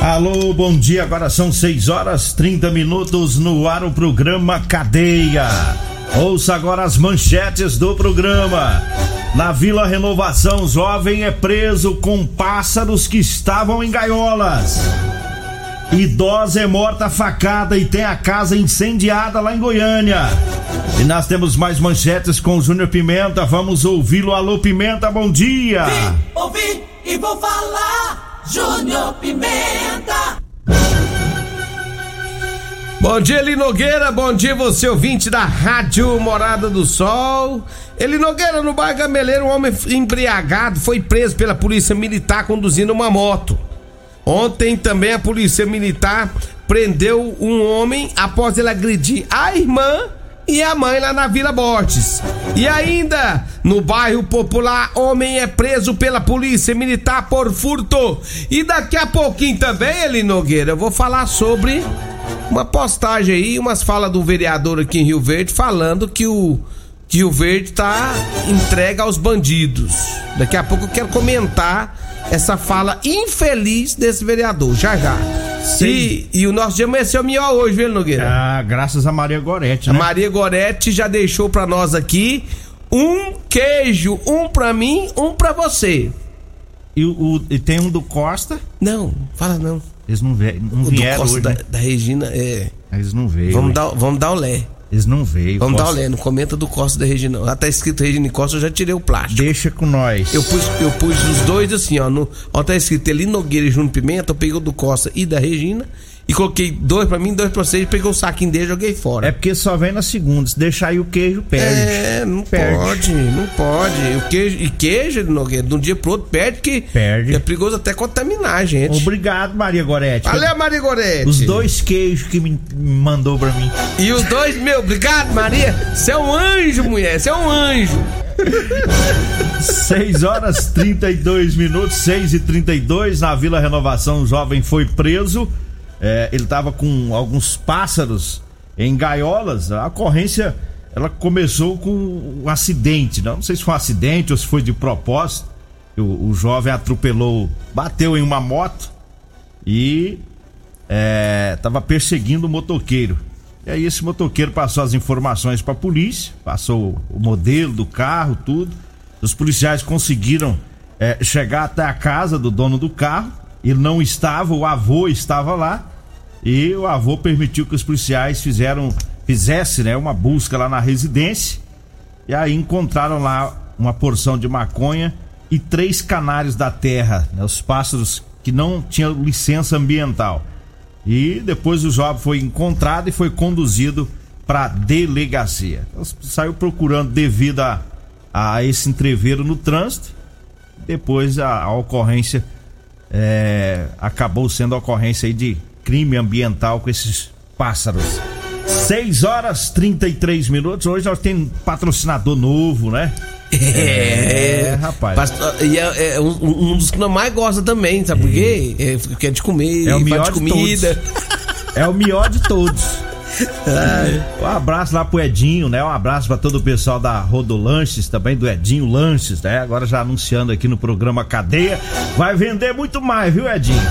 Alô, bom dia. Agora são 6 horas 30 minutos no ar o programa Cadeia. Ouça agora as manchetes do programa. Na Vila Renovação, jovem é preso com pássaros que estavam em gaiolas. Idosa é morta facada e tem a casa incendiada lá em Goiânia. E nós temos mais manchetes com o Júnior Pimenta. Vamos ouvi-lo. Alô, Pimenta, bom dia. Vim, ouvi e vou falar. Júnior Pimenta. Bom dia, Eli Nogueira. Bom dia, você ouvinte da Rádio Morada do Sol. Eli Nogueira, no bairro Gameleiro, um homem embriagado foi preso pela polícia militar conduzindo uma moto. Ontem também a polícia militar prendeu um homem após ele agredir a irmã e a mãe lá na Vila Borges. E ainda, no bairro Popular, homem é preso pela polícia militar por furto. E daqui a pouquinho também, Eli Nogueira, eu vou falar sobre uma postagem aí, umas falas do vereador aqui em Rio Verde falando que o que Rio Verde tá entregue aos bandidos. Daqui a pouco eu quero comentar essa fala infeliz desse vereador, já já. E, e, o nosso dia amanheceu melhor hoje, viu, Nogueira? Ah, graças a Maria Gorete, né? A Maria Gorete já deixou pra nós aqui um queijo, um pra mim, um pra você. E, o, e tem um do Costa? Não, fala não. Eles não, vieram, não o vieram do Costa hoje, da, né? da, Regina, é... Eles não veio. Vamos dar, vamos dar o lé. Eles não veio. Vamos Costa. dar não comenta do Costa da Regina. Lá tá escrito Regina Costa, eu já tirei o plástico. Deixa com nós. Eu pus, eu pus os dois assim, ó. No, ó, tá escrito Eli Nogueira e Júnior Pimenta, eu peguei o do Costa e da Regina e coloquei dois pra mim, dois pra vocês, peguei o saquinho dele e joguei fora. É porque só vem na segunda, se deixar aí o queijo, perde. É, não perde. pode, não pode. O queijo, e queijo, Nogueira, de um dia pro outro, perde que perde. é perigoso até contaminar, gente. Obrigado, Maria Gorete. Valeu, Maria Gorete. Os dois queijos que me mandou pra mim. E os dois, meu, obrigado, Maria. Você é um anjo, mulher, você é um anjo. 6 horas 32 minutos, 6 e 32 na Vila Renovação, o jovem foi preso é, ele estava com alguns pássaros em gaiolas. A ocorrência ela começou com um acidente, não, não sei se foi um acidente ou se foi de propósito. O, o jovem atropelou, bateu em uma moto e estava é, perseguindo o motoqueiro. E aí esse motoqueiro passou as informações para a polícia, passou o modelo do carro, tudo. Os policiais conseguiram é, chegar até a casa do dono do carro. Ele não estava, o avô estava lá. E o avô permitiu que os policiais fizeram, fizesse, né, uma busca lá na residência. E aí encontraram lá uma porção de maconha e três canários da terra, né, os pássaros que não tinham licença ambiental. E depois o jovem foi encontrado e foi conduzido para delegacia. Então, saiu procurando devido a, a esse entreveiro no trânsito. Depois a, a ocorrência é, acabou sendo a ocorrência aí de crime ambiental com esses pássaros. 6 horas 33 minutos. Hoje nós temos patrocinador novo, né? É, é rapaz. E é, é um, um, dos que nós mais gosta também, sabe por quê? É, porque é de comer, é o melhor de comida. Todos. É o melhor de todos. É. Um abraço lá pro Edinho, né? Um abraço para todo o pessoal da Rodolanches, também do Edinho Lanches, né? Agora já anunciando aqui no programa Cadeia. Vai vender muito mais, viu, Edinho?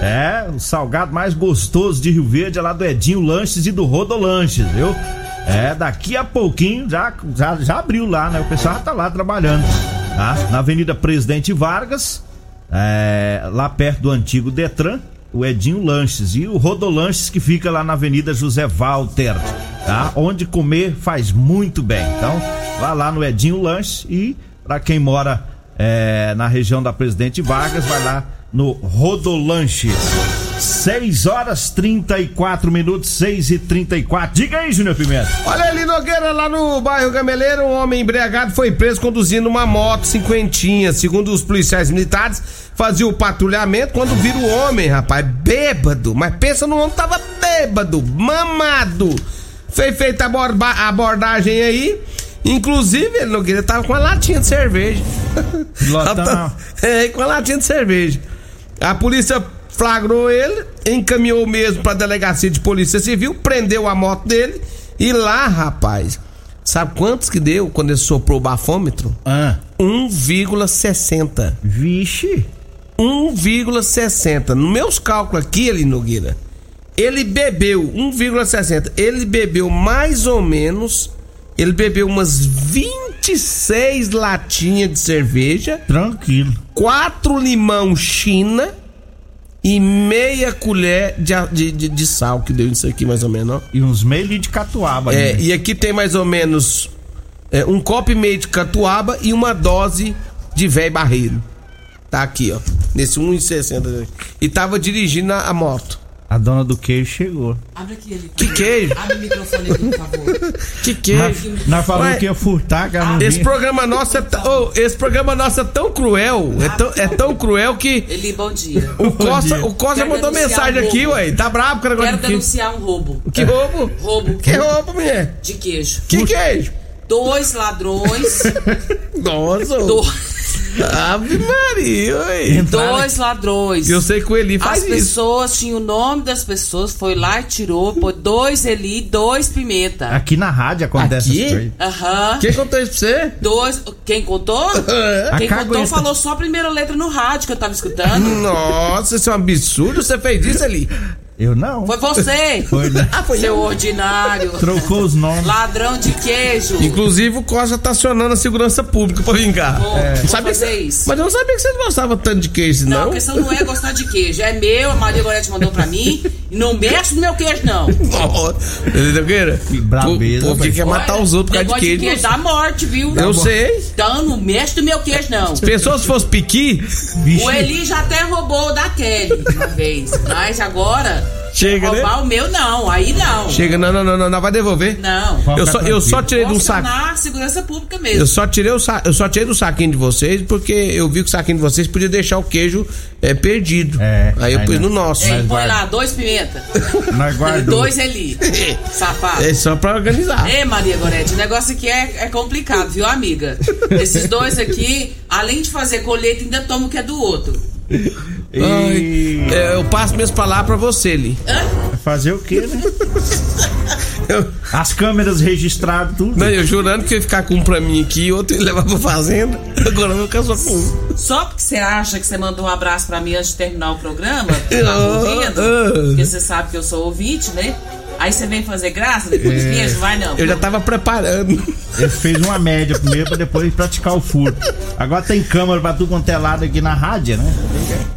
É, o salgado mais gostoso de Rio Verde é lá do Edinho Lanches e do Rodolanches, viu? É, daqui a pouquinho já, já, já abriu lá, né? O pessoal já tá lá trabalhando, tá? Na Avenida Presidente Vargas, é, lá perto do antigo Detran, o Edinho Lanches e o Rodolanches que fica lá na Avenida José Walter, tá? Onde comer faz muito bem. Então, vá lá no Edinho Lanches e para quem mora é, na região da Presidente Vargas, vai lá no Rodolanches. 6 horas 34 minutos, 6 e 34. Diga aí, Júnior Pimenta. Olha ali, Nogueira, lá no bairro Gameleiro, um homem embriagado foi preso conduzindo uma moto cinquentinha. Segundo os policiais militares, fazia o patrulhamento quando vira o homem, rapaz, bêbado. Mas pensa no homem, tava bêbado, mamado. Foi feita a abordagem aí. Inclusive, ele Nogueira tava com uma latinha de cerveja. Lotão. é, com uma latinha de cerveja. A polícia flagrou ele, encaminhou mesmo pra delegacia de polícia civil, prendeu a moto dele e lá, rapaz, sabe quantos que deu quando ele soprou o bafômetro? Ah. 1,60. Vixe. 1,60. No meus cálculos aqui, ele Nogueira, ele bebeu 1,60. Ele bebeu mais ou menos. Ele bebeu umas 26 latinhas de cerveja. Tranquilo. Quatro limão China e meia colher de, de, de, de sal, que deu isso aqui mais ou menos, ó. E uns meio litros de catuaba. É, e aqui tem mais ou menos é, um copo e meio de catuaba e uma dose de velho barreiro. Tá aqui, ó. Nesse 1,60. E tava dirigindo a, a moto. A dona do queijo chegou. Abre aqui, ele. Que queijo? Abre o microfone aqui, por favor. Que queijo? Nós falamos Ué, que ia furtar, não Esse programa nosso é, t- oh, esse programa nosso é tão cruel, é tão, é tão cruel que Eli, bom dia. o Costa, dia. o Costa mandou mensagem um aqui, ué. Tá bravo com o negócio Quero de denunciar um roubo. Que roubo? Roubo Que roubo, mulher? de queijo. Que queijo? Dois ladrões. Nossa. do- Ave Maria, ué. dois ladrões. Eu sei que o Eli faz As isso. pessoas tinham o nome das pessoas, foi lá e tirou, pôs dois Eli, dois pimenta. Aqui na rádio acontece Aqui? essas coisas. Aham. Quem contou isso pra você? Dois. Quem contou? A Quem contou falou só a primeira letra no rádio que eu tava escutando. Nossa, isso é um absurdo. Você fez isso ali? Eu não. Foi você! Foi, né? Ah, foi Seu eu. ordinário! Trocou os nomes. Ladrão de queijo! Inclusive, o Costa tá acionando a segurança pública pra vingar. Vou, vou sabia que fazer você- isso. Mas eu não sabia que você não gostava tanto de queijo, Não, não. a questão não é gostar de queijo. É meu, a Maria Gorete mandou pra mim. E não mexe no meu queijo, não. Entendeu, Queira? Que brabeza, Porque velho. quer matar os outros por causa de Negócio queijo. dá morte, viu? Eu sei. Então não mexe no meu queijo, não. Pensou se fosse piqui? Vixe. O Eli já até roubou o da Kelly uma vez. Mas agora. Chega, né? roubar o meu, não. Aí não. Chega, não, não, não, não, não vai devolver. Não. Eu só, eu só tirei de um Vou saco. segurança pública mesmo. Eu só tirei o sa... eu só tirei do saquinho de vocês porque eu vi que o saquinho de vocês podia deixar o queijo é, perdido. É, aí eu aí pus não. no nosso. Ei, põe guarda. lá, dois pimenta. Nós guardou. dois Eli. Safado. É só pra organizar. Ei, Maria Gorete, o negócio aqui é, é complicado, viu, amiga? Esses dois aqui, além de fazer colheita, ainda tomam o que é do outro. Ai, é, eu passo minhas palavras pra você, Li. Fazer o quê, né? Eu, As câmeras registradas, tudo. não, eu jurando que eu ia ficar com um pra mim aqui e outro ia levar pra fazenda. Agora eu vou ficar só com um. Só porque você acha que você mandou um abraço pra mim antes de terminar o programa, tá Ah, ouvindo? ah. Porque você sabe que eu sou ouvinte, né? Aí você vem fazer graça depois de queijo, vai não. Eu já tava preparando. Ele fez uma média primeiro pra depois praticar o furto. Agora tem câmera pra tudo quanto é lado aqui na rádio, né?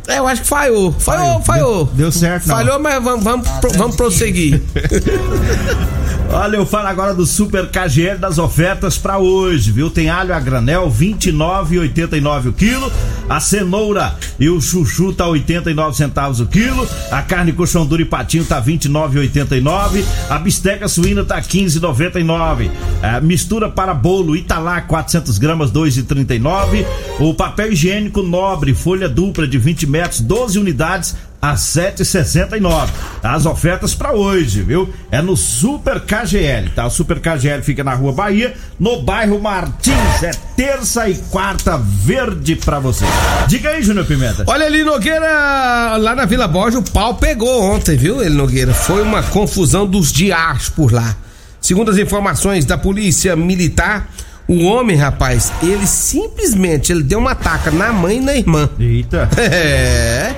É, eu acho que falhou. Falhou, falhou. Deu, deu certo, não. Falhou, mas vamos, vamos, pro- vamos prosseguir. Olha, eu falo agora do Super KGL das ofertas pra hoje, viu? Tem alho a granel 29,89 o quilo, a cenoura e o chuchu tá 89 centavos o quilo, a carne coxão duro e patinho tá 29,89, a bisteca suína tá 15,99, a mistura para bolo Italá 400 gramas 2,39, o papel higiênico nobre folha dupla de 20 metros 12 unidades a 7,69. As ofertas pra hoje, viu? É no Super KGL, tá? O Super KGL fica na Rua Bahia, no bairro Martins. É terça e quarta verde pra você. Diga aí, Júnior Pimenta. Olha ali, Nogueira, lá na Vila Borges, o pau pegou ontem, viu, ele Nogueira? Foi uma confusão dos dias por lá. Segundo as informações da polícia militar, o homem, rapaz, ele simplesmente ele deu uma taca na mãe e na irmã. Eita. É.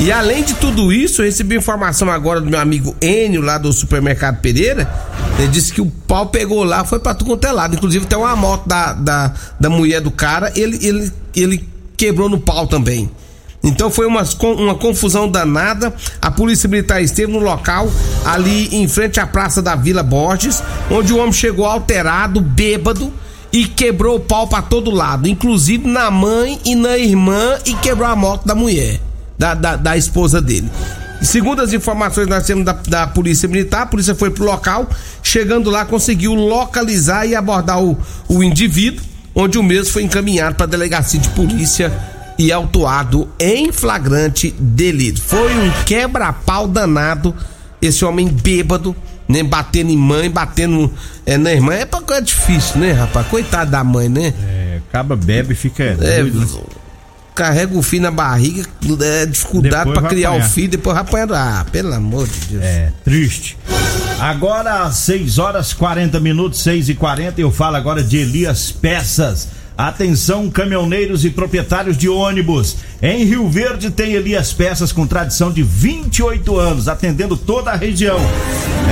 E além de tudo isso, eu recebi informação agora do meu amigo Enio, lá do supermercado Pereira. Ele disse que o pau pegou lá, foi pra tudo quanto é. Inclusive tem uma moto da, da, da mulher do cara, ele, ele, ele quebrou no pau também. Então foi uma, uma confusão danada. A polícia militar esteve no local, ali em frente à praça da Vila Borges, onde o homem chegou alterado, bêbado e quebrou o pau para todo lado, inclusive na mãe e na irmã e quebrou a moto da mulher, da, da, da esposa dele. Segundo as informações nós temos da, da, Polícia Militar, a polícia foi pro local, chegando lá conseguiu localizar e abordar o, o indivíduo, onde o mesmo foi encaminhado para a delegacia de polícia e autuado em flagrante delito. Foi um quebra-pau danado, esse homem bêbado, nem né, batendo em mãe, batendo é, na irmã. É, é difícil, né, rapaz? Coitado da mãe, né? É, acaba bebe fica. É, doido, né? Carrega o filho na barriga, é dificuldade para criar apanhar. o filho, depois vai apanhar. Ah, pelo amor de Deus. É, triste. Agora, às 6 horas 40 minutos, 6 e 40 eu falo agora de Elias Peças. Atenção, caminhoneiros e proprietários de ônibus. Em Rio Verde tem Elias Peças com tradição de 28 anos, atendendo toda a região.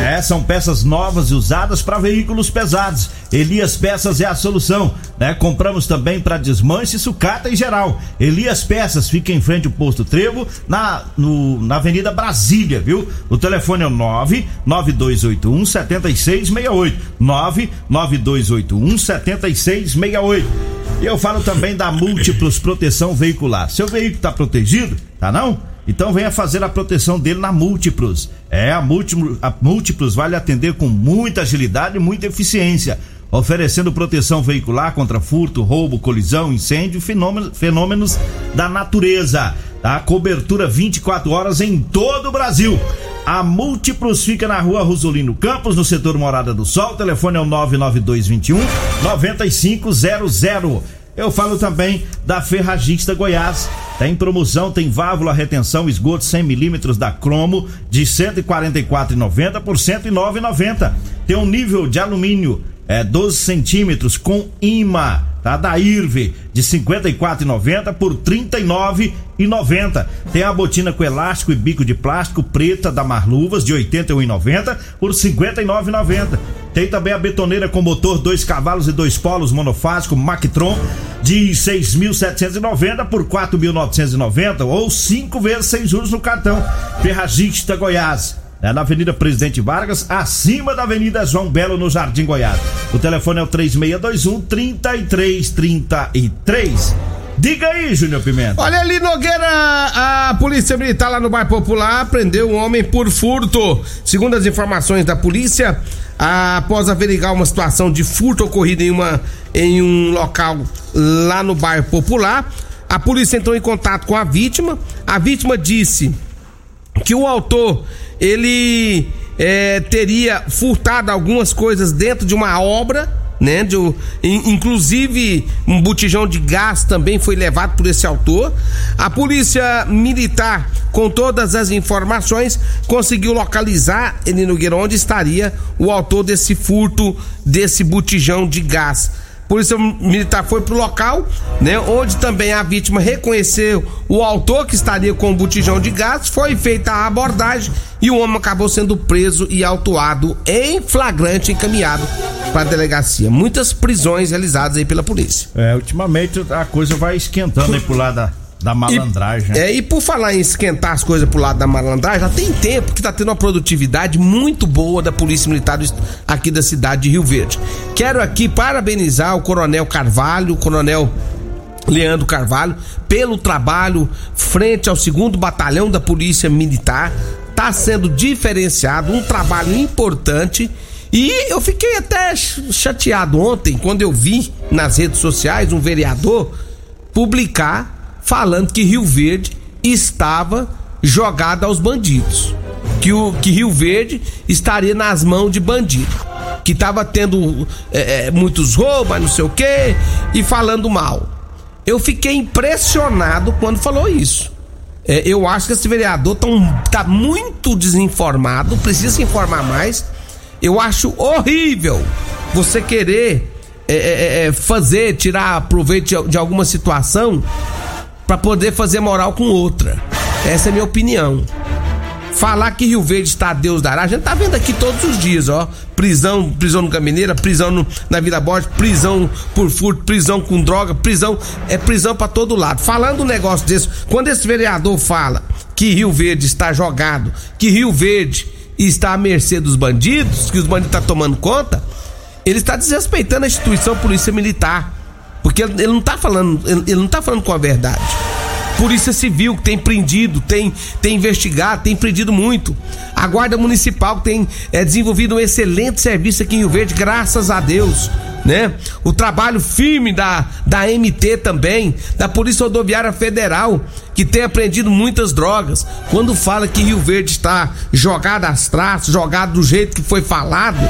É, são peças novas e usadas para veículos pesados. Elias Peças é a solução. Né? Compramos também para desmanche, sucata em geral. Elias Peças fica em frente ao posto Trevo, na, no, na Avenida Brasília, viu? O telefone é o 99281 7668. 99281 7668. E eu falo também da Múltiplos Proteção Veicular. Seu veículo está protegido? Tá não? Então venha fazer a proteção dele na Múltiplos. É, a Múltiplos, a Múltiplos vai lhe atender com muita agilidade e muita eficiência oferecendo proteção veicular contra furto, roubo, colisão, incêndio, fenômenos, fenômenos da natureza. Tá? Cobertura 24 horas em todo o Brasil. A Múltiplos fica na rua Rosolino Campos, no setor Morada do Sol. O telefone é o 99221 9500. Eu falo também da Ferragista Goiás. Tem promoção, tem válvula retenção esgoto 100 milímetros da Cromo de 144,90 por 109,90. Tem um nível de alumínio é, 12 centímetros com imã, tá? Da Irve, de 54,90 por 39,90. Tem a botina com elástico e bico de plástico preta da Marluvas, de 81,90 por 59,90. Tem também a betoneira com motor dois cavalos e dois polos monofásico Mactron de 6.790 por 4.990 ou cinco vezes sem juros no cartão. Ferragista Goiás é na Avenida Presidente Vargas, acima da Avenida João Belo, no Jardim Goiás. O telefone é o 3621 3333. Diga aí, Júnior Pimenta. Olha ali, Nogueira, a Polícia Militar lá no bairro Popular prendeu um homem por furto. Segundo as informações da polícia, após averiguar uma situação de furto ocorrida em, uma, em um local lá no bairro Popular, a polícia entrou em contato com a vítima. A vítima disse que o autor ele é, teria furtado algumas coisas dentro de uma obra, né? De, inclusive um botijão de gás também foi levado por esse autor. A polícia militar, com todas as informações, conseguiu localizar ele no onde estaria o autor desse furto desse botijão de gás. Polícia Militar foi pro local, né? Onde também a vítima reconheceu o autor que estaria com o botijão de gás, foi feita a abordagem e o homem acabou sendo preso e autuado em flagrante encaminhado para a delegacia. Muitas prisões realizadas aí pela polícia. É, ultimamente a coisa vai esquentando aí pro lado da da malandragem. E, é, e por falar em esquentar as coisas pro lado da malandragem, já tem tempo que tá tendo uma produtividade muito boa da Polícia Militar aqui da cidade de Rio Verde. Quero aqui parabenizar o Coronel Carvalho, o Coronel Leandro Carvalho, pelo trabalho frente ao segundo batalhão da Polícia Militar. Tá sendo diferenciado, um trabalho importante. E eu fiquei até chateado ontem quando eu vi nas redes sociais um vereador publicar falando que Rio Verde estava jogado aos bandidos. Que, o, que Rio Verde estaria nas mãos de bandido. Que estava tendo é, é, muitos roubos, não sei o quê, e falando mal. Eu fiquei impressionado quando falou isso. É, eu acho que esse vereador tão, tá muito desinformado, precisa se informar mais. Eu acho horrível você querer é, é, é fazer, tirar proveito de, de alguma situação para poder fazer moral com outra. Essa é a minha opinião. Falar que Rio Verde está a Deus dará, a gente tá vendo aqui todos os dias, ó. Prisão, prisão no Camineira, prisão no, na Vila Borges, prisão por furto, prisão com droga, prisão, é prisão para todo lado. Falando um negócio desse, quando esse vereador fala que Rio Verde está jogado, que Rio Verde está à mercê dos bandidos, que os bandidos estão tá tomando conta, ele está desrespeitando a instituição Polícia Militar. Porque ele não está falando, ele não tá falando com a verdade. Polícia Civil que tem prendido, tem, tem investigado, tem prendido muito. A Guarda Municipal tem é, desenvolvido um excelente serviço aqui em Rio Verde, graças a Deus. Né? O trabalho firme da, da MT também, da Polícia Rodoviária Federal, que tem apreendido muitas drogas. Quando fala que Rio Verde está jogado às traças, jogado do jeito que foi falado,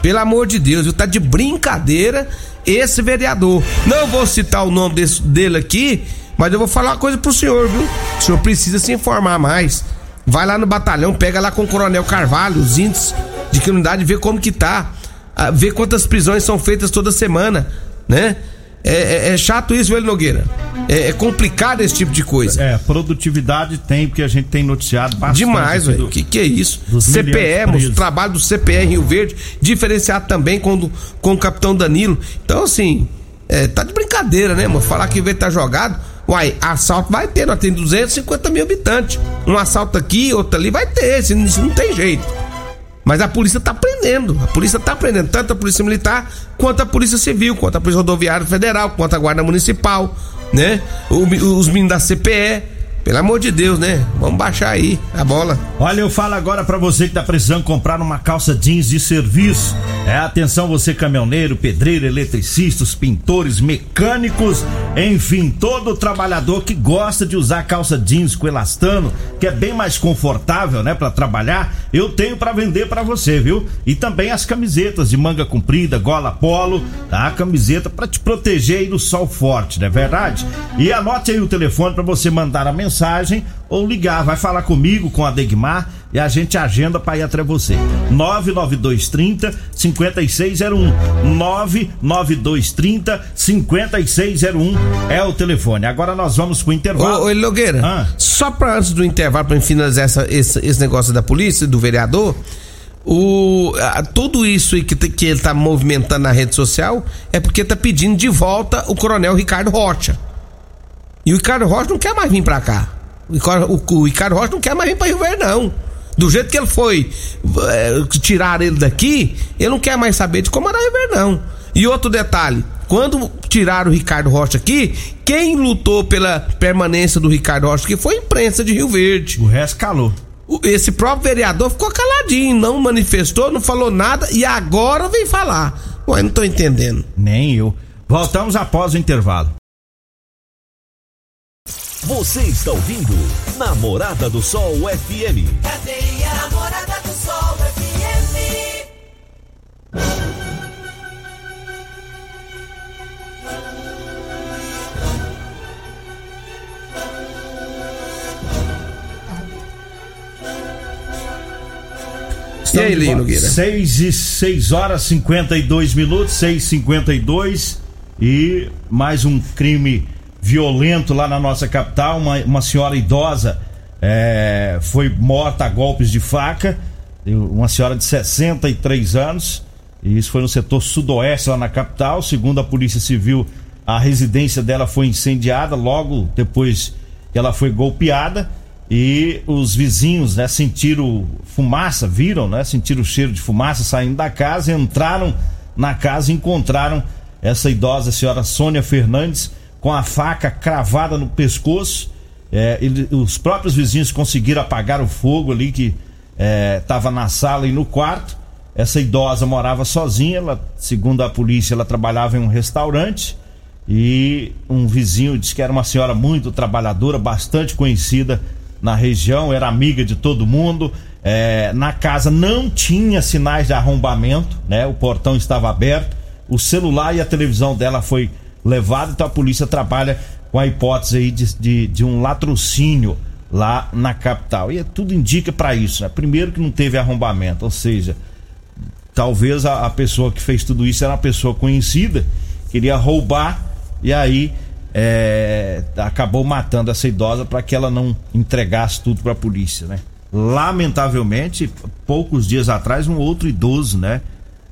pelo amor de Deus, está de brincadeira esse vereador. Não vou citar o nome desse, dele aqui, mas eu vou falar uma coisa pro senhor, viu? O senhor precisa se informar mais. Vai lá no batalhão, pega lá com o Coronel Carvalho os índices de criminalidade, vê como que tá. Ah, vê quantas prisões são feitas toda semana, né? É, é, é, chato isso, velho Nogueira. É, é, complicado esse tipo de coisa. É, produtividade tem, porque a gente tem noticiado bastante. Demais, velho. O que, que é isso? CPE, o trabalho do CPE Rio Verde, diferenciado também com, com o capitão Danilo. Então, assim, é, tá de brincadeira, né, mano? Falar que o tá jogado. Uai, assalto vai ter, nós temos 250 mil habitantes. Um assalto aqui, outro ali vai ter, isso não tem jeito. Mas a polícia tá prendendo, a polícia tá prendendo, tanto a polícia militar, quanto a polícia civil, quanto a polícia rodoviária federal, quanto a guarda municipal, né? Os meninos da CPE. Pelo amor de Deus, né? Vamos baixar aí a bola. Olha, eu falo agora para você que tá precisando comprar uma calça jeans de serviço. É, atenção você caminhoneiro, pedreiro, eletricistas, pintores, mecânicos, enfim, todo trabalhador que gosta de usar calça jeans com elastano, que é bem mais confortável, né, para trabalhar, eu tenho para vender para você, viu? E também as camisetas de manga comprida, gola polo, tá? Camiseta para te proteger aí do sol forte, não é verdade? E anote aí o telefone para você mandar a mensagem mensagem ou ligar. Vai falar comigo, com a Degmar e a gente agenda para ir até você. 99230 5601. 99230 5601 é o telefone. Agora nós vamos pro intervalo. Ô, ô Logueira, ah. só para antes do intervalo, para finalizar essa, esse, esse negócio da polícia, do vereador. O, a, tudo isso que, que ele tá movimentando na rede social é porque tá pedindo de volta o coronel Ricardo Rocha. E o Ricardo Rocha não quer mais vir pra cá. O, Ricardo Rocha não quer mais vir pra Rio Verde, não. Do jeito que ele foi é, tirar ele daqui, ele não quer mais saber de comandar Rio Verde, não. E outro detalhe: quando tiraram o Ricardo Rocha aqui, quem lutou pela permanência do Ricardo Rocha aqui foi a imprensa de Rio Verde. O resto calou. Esse próprio vereador ficou caladinho, não manifestou, não falou nada e agora vem falar. Ué, não tô entendendo. Nem eu. Voltamos após o intervalo. Você está ouvindo Namorada do Sol FM. Cadê a Namorada do Sol FM? e aí, Lino Guira? 6 e 6 horas 52 minutos, 6 e 52 e mais um crime violento lá na nossa capital. Uma, uma senhora idosa é, foi morta a golpes de faca. Uma senhora de 63 anos. E isso foi no setor sudoeste lá na capital. Segundo a Polícia Civil, a residência dela foi incendiada logo depois que ela foi golpeada. E os vizinhos, né, sentiram fumaça, viram, né, sentiram o cheiro de fumaça saindo da casa, entraram na casa e encontraram essa idosa a senhora Sônia Fernandes com a faca cravada no pescoço. É, ele, os próprios vizinhos conseguiram apagar o fogo ali que estava é, na sala e no quarto. Essa idosa morava sozinha, ela, segundo a polícia, ela trabalhava em um restaurante e um vizinho disse que era uma senhora muito trabalhadora, bastante conhecida na região, era amiga de todo mundo. É, na casa não tinha sinais de arrombamento, né? O portão estava aberto, o celular e a televisão dela foi levado, então a polícia trabalha com a hipótese aí de, de, de um latrocínio lá na capital. E é, tudo indica para isso, né? Primeiro que não teve arrombamento, ou seja, talvez a, a, pessoa que fez tudo isso era uma pessoa conhecida, queria roubar e aí é, acabou matando essa idosa para que ela não entregasse tudo para a polícia, né? Lamentavelmente, poucos dias atrás, um outro idoso, né?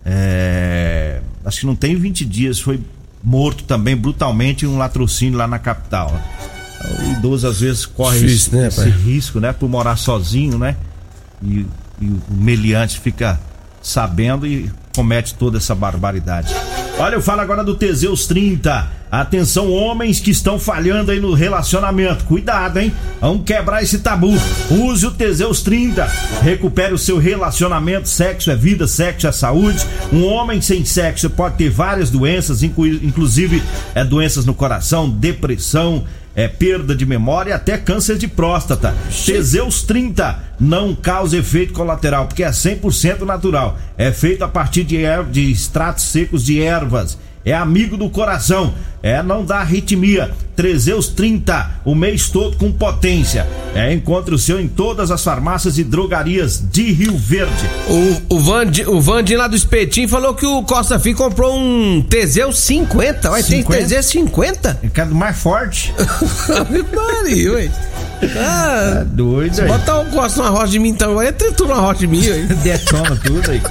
É, acho que não tem 20 dias, foi morto também brutalmente em um latrocínio lá na capital. O idoso às vezes corre Difícil, esse, né, esse risco, né? Por morar sozinho, né? E, e o meliante fica sabendo e comete toda essa barbaridade. Olha, eu falo agora do Teseus 30. Atenção, homens que estão falhando aí no relacionamento. Cuidado, hein? Vamos quebrar esse tabu. Use o Teseus 30. Recupere o seu relacionamento. Sexo é vida, sexo é saúde. Um homem sem sexo pode ter várias doenças, inclusive é, doenças no coração, depressão, é, perda de memória e até câncer de próstata. Teseus 30 não causa efeito colateral, porque é 100% natural. É feito a partir de, er- de extratos secos de ervas. É amigo do coração. É, não dá arritmia. Teseus 30, o mês todo com potência. É, encontre o seu em todas as farmácias e drogarias de Rio Verde. O, o, Vandi, o Vandi lá do Espetinho falou que o Costa Fim comprou um Teseus 50. Vai ter 50? Teseus 50? Eu quero mais forte. Maria, ué. Ah, Doido aí. botar o Costa na rocha de mim então, vai tritura uma rocha de mim, ué. Detona tudo aí.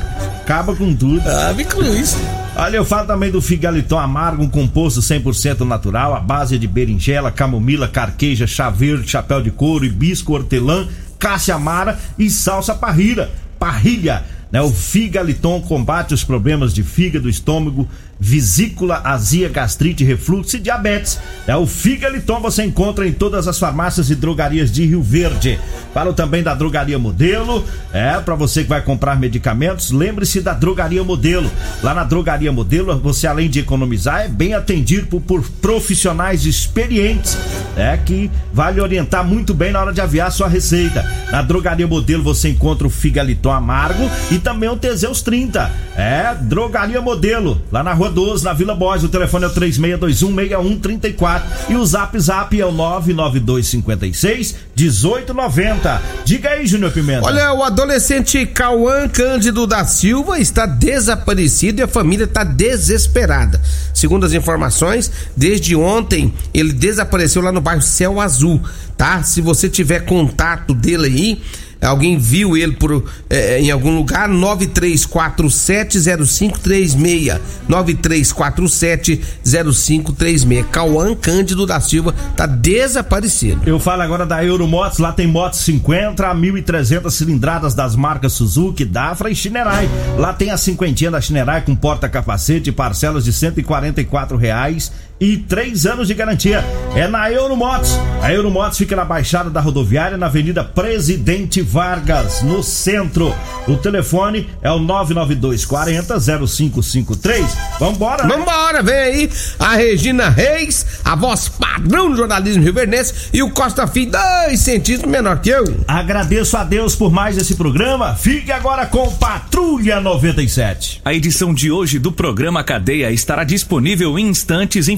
Acaba com tudo. Ah, me com isso. Olha, eu falo também do Figaliton Amargo, um composto 100% natural, à base de berinjela, camomila, carqueja, chá verde, chapéu de couro, hibisco, hortelã, cássia amara e salsa parrilha. Parrilha, né? O Figaliton combate os problemas de fígado, estômago, vesícula, azia, gastrite, refluxo e diabetes. É o Figaliton você encontra em todas as farmácias e drogarias de Rio Verde. Falo também da Drogaria Modelo, é para você que vai comprar medicamentos, lembre-se da Drogaria Modelo. Lá na Drogaria Modelo, você além de economizar, é bem atendido por, por profissionais experientes, é que vai lhe orientar muito bem na hora de aviar sua receita. Na Drogaria Modelo você encontra o Figaliton Amargo e também o Teseus 30. É, Drogaria Modelo, lá na Rua 12, na Vila Borges. O telefone é o 36216134 e o Zap Zap é o 99256 1890. Diga aí, Júnior Pimenta. Olha, o adolescente Cauã Cândido da Silva está desaparecido e a família está desesperada. Segundo as informações, desde ontem ele desapareceu lá no bairro Céu Azul, tá? Se você tiver contato dele aí, alguém viu ele por eh, em algum lugar, 93470536. 93470536. Cauã Cândido da Silva tá desaparecido. Eu falo agora da Euromotos, lá tem motos 50 a 1.300 cilindradas das marcas Suzuki, Dafra e Shinerai. Lá tem a cinquentinha da Shinerai com porta-capacete parcelas de 144 reais e três anos de garantia. É na Euromotos. A Euromotos fica na Baixada da Rodoviária, na Avenida Presidente Vargas, no centro. O telefone é o 992 40 0553. Vambora, né? Vambora, vem aí a Regina Reis, a voz padrão do jornalismo rioverdense e o Costa Filho, dois centímetros menor que eu. Agradeço a Deus por mais esse programa. Fique agora com Patrulha 97. A edição de hoje do programa Cadeia estará disponível em instantes em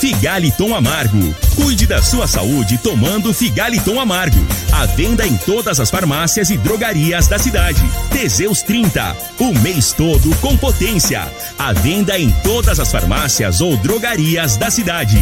Figaliton Amargo. Cuide da sua saúde tomando Figaliton Amargo. À venda em todas as farmácias e drogarias da cidade. Teseus 30. O mês todo com potência. À venda em todas as farmácias ou drogarias da cidade.